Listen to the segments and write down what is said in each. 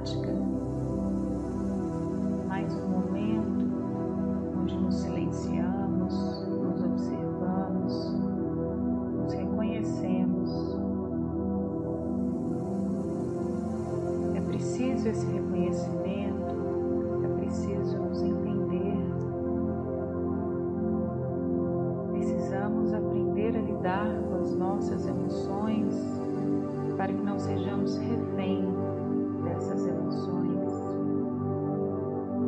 prática, mais um momento onde nos silenciamos, nos observamos, nos reconhecemos. É preciso esse reconhecimento, é preciso nos entender. Precisamos aprender a lidar com as nossas emoções para que não sejamos refém dessas emoções.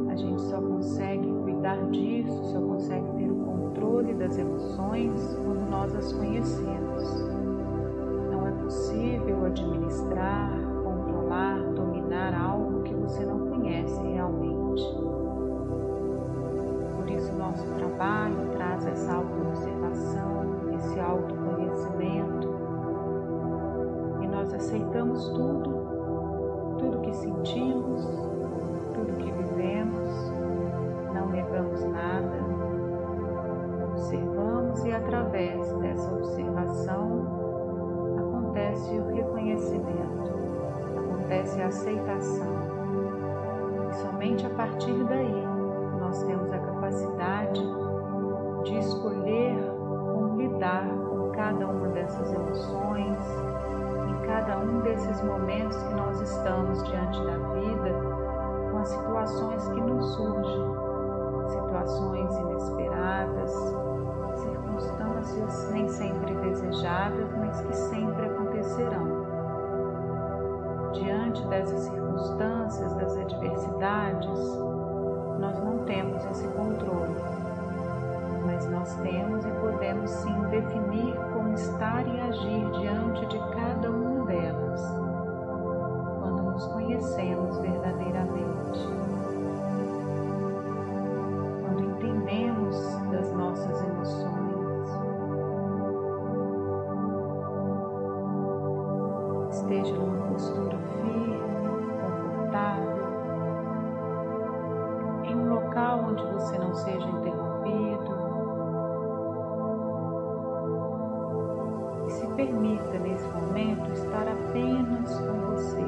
A gente só consegue cuidar disso, só consegue ter o controle das emoções quando nós as conhecemos. Não é possível administrar, controlar, dominar algo que você não conhece realmente. Por isso, nosso trabalho traz essa auto-observação, esse autoconhecimento nós aceitamos tudo, tudo que sentimos, tudo que vivemos, não negamos nada, observamos e através dessa observação acontece o reconhecimento, acontece a aceitação. E somente a partir daí nós temos a capacidade de escolher como lidar com cada uma dessas emoções, cada um desses momentos Esteja numa postura firme, confortável, em um local onde você não seja interrompido. permita nesse momento estar apenas com você.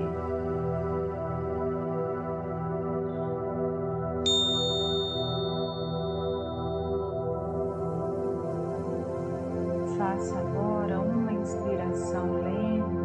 Faça agora uma inspiração lenta,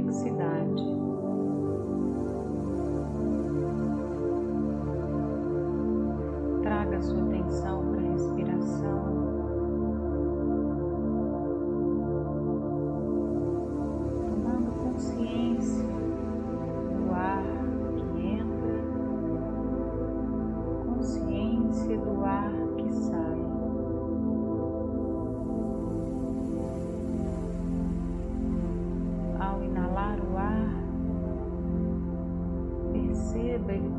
complexidade. Traga sua atenção para a respiração.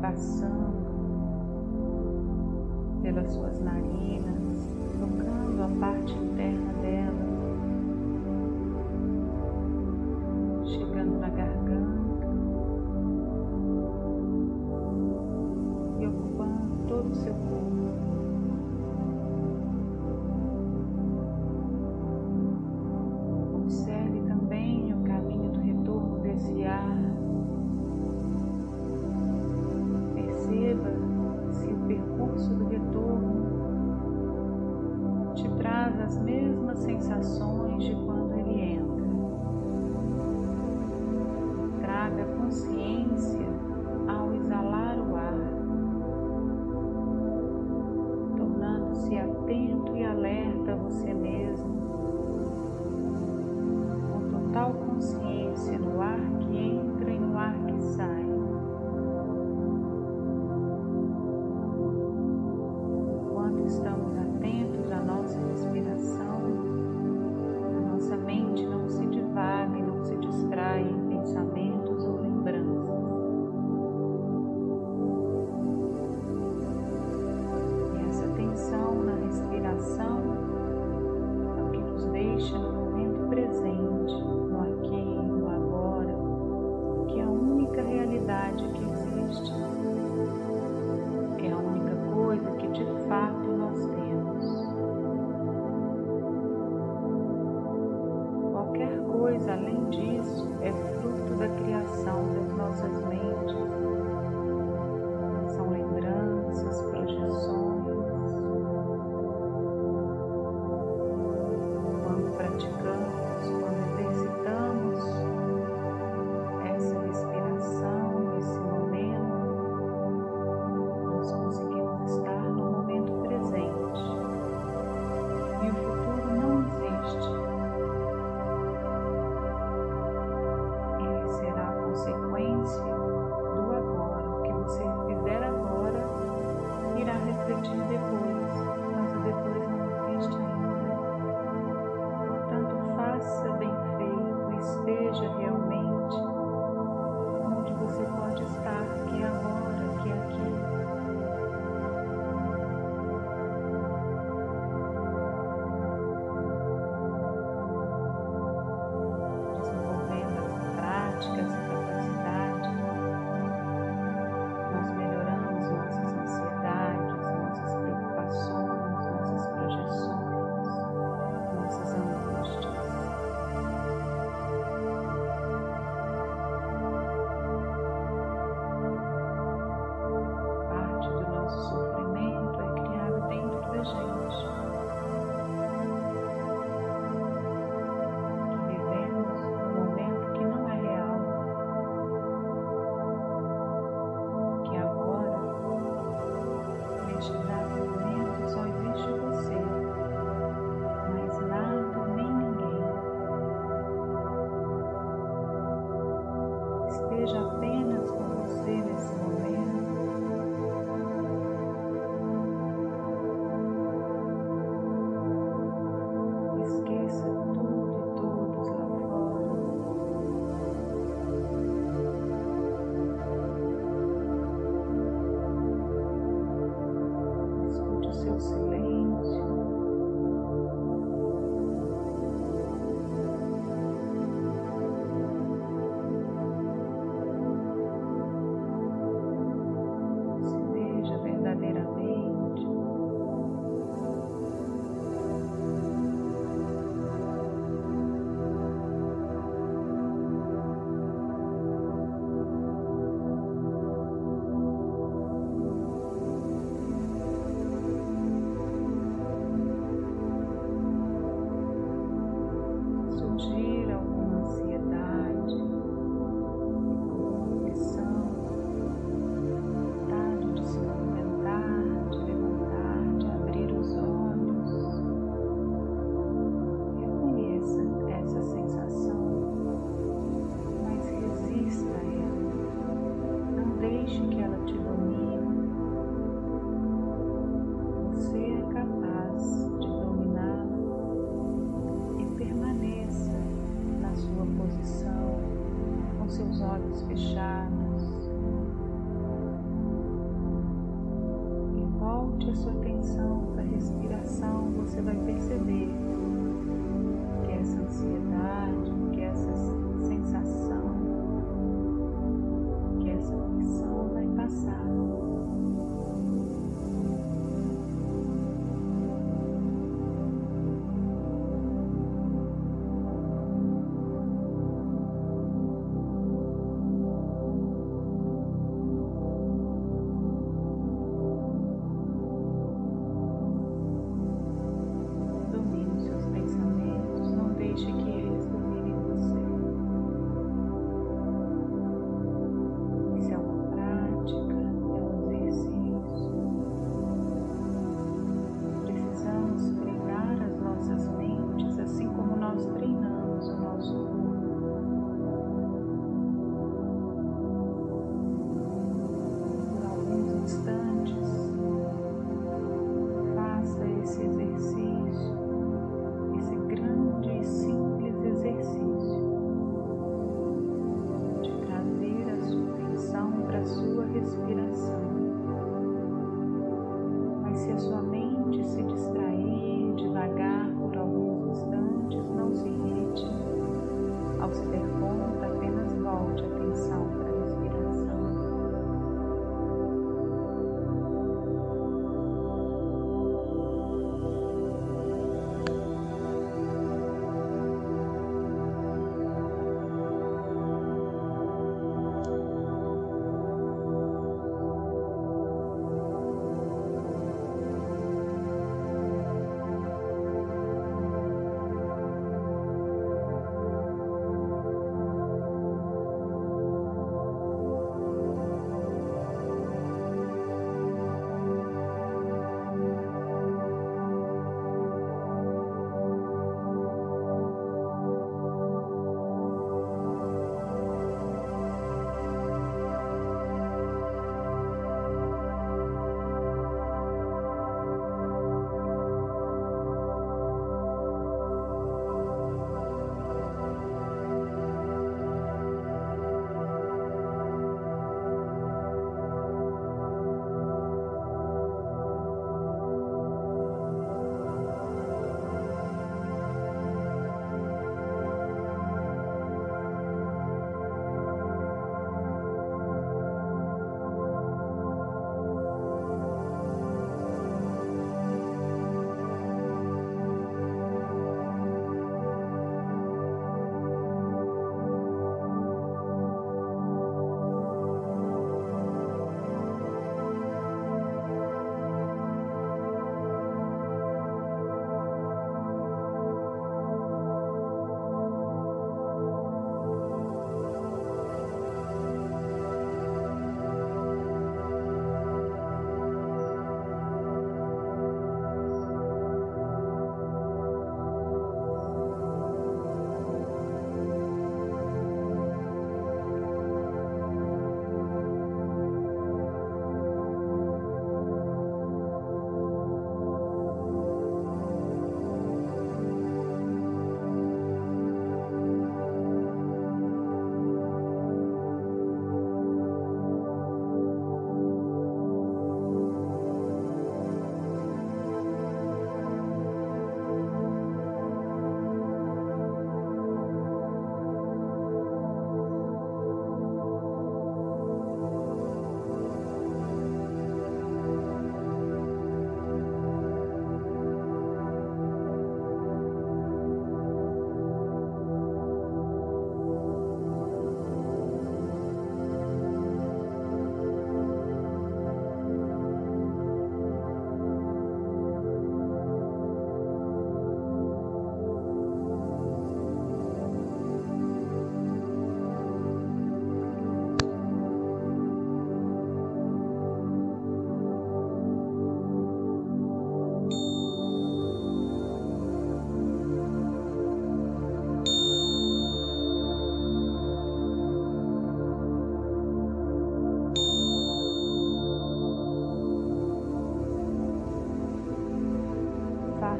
Passando pelas suas narinas, tocando a parte interna dela, as mesmas sensações de quando ele entra. Traga consciência apenas com você nesse momento.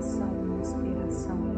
inspiração expiração.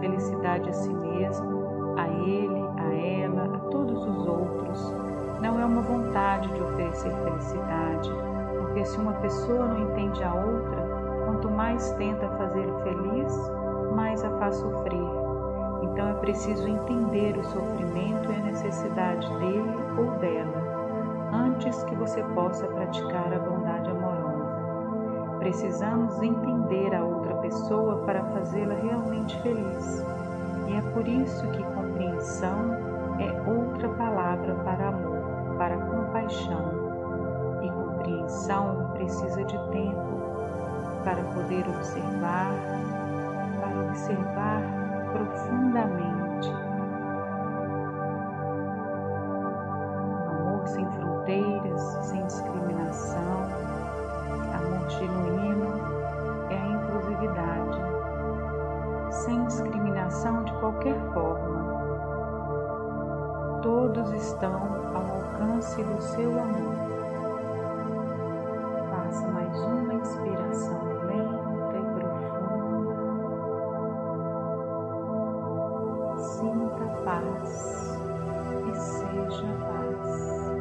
Felicidade a si mesmo, a ele, a ela, a todos os outros. Não é uma vontade de oferecer felicidade, porque se uma pessoa não entende a outra, quanto mais tenta fazer feliz, mais a faz sofrer. Então é preciso entender o sofrimento e a necessidade dele ou dela, antes que você possa praticar a bondade amorosa. Precisamos entender a outra pessoa para fazê-la realmente feliz. E é por isso que compreensão é outra palavra para amor, para compaixão. E compreensão precisa de tempo para poder observar, para observar profundamente. Faça mais uma inspiração lenta e profunda. Sinta paz e seja paz.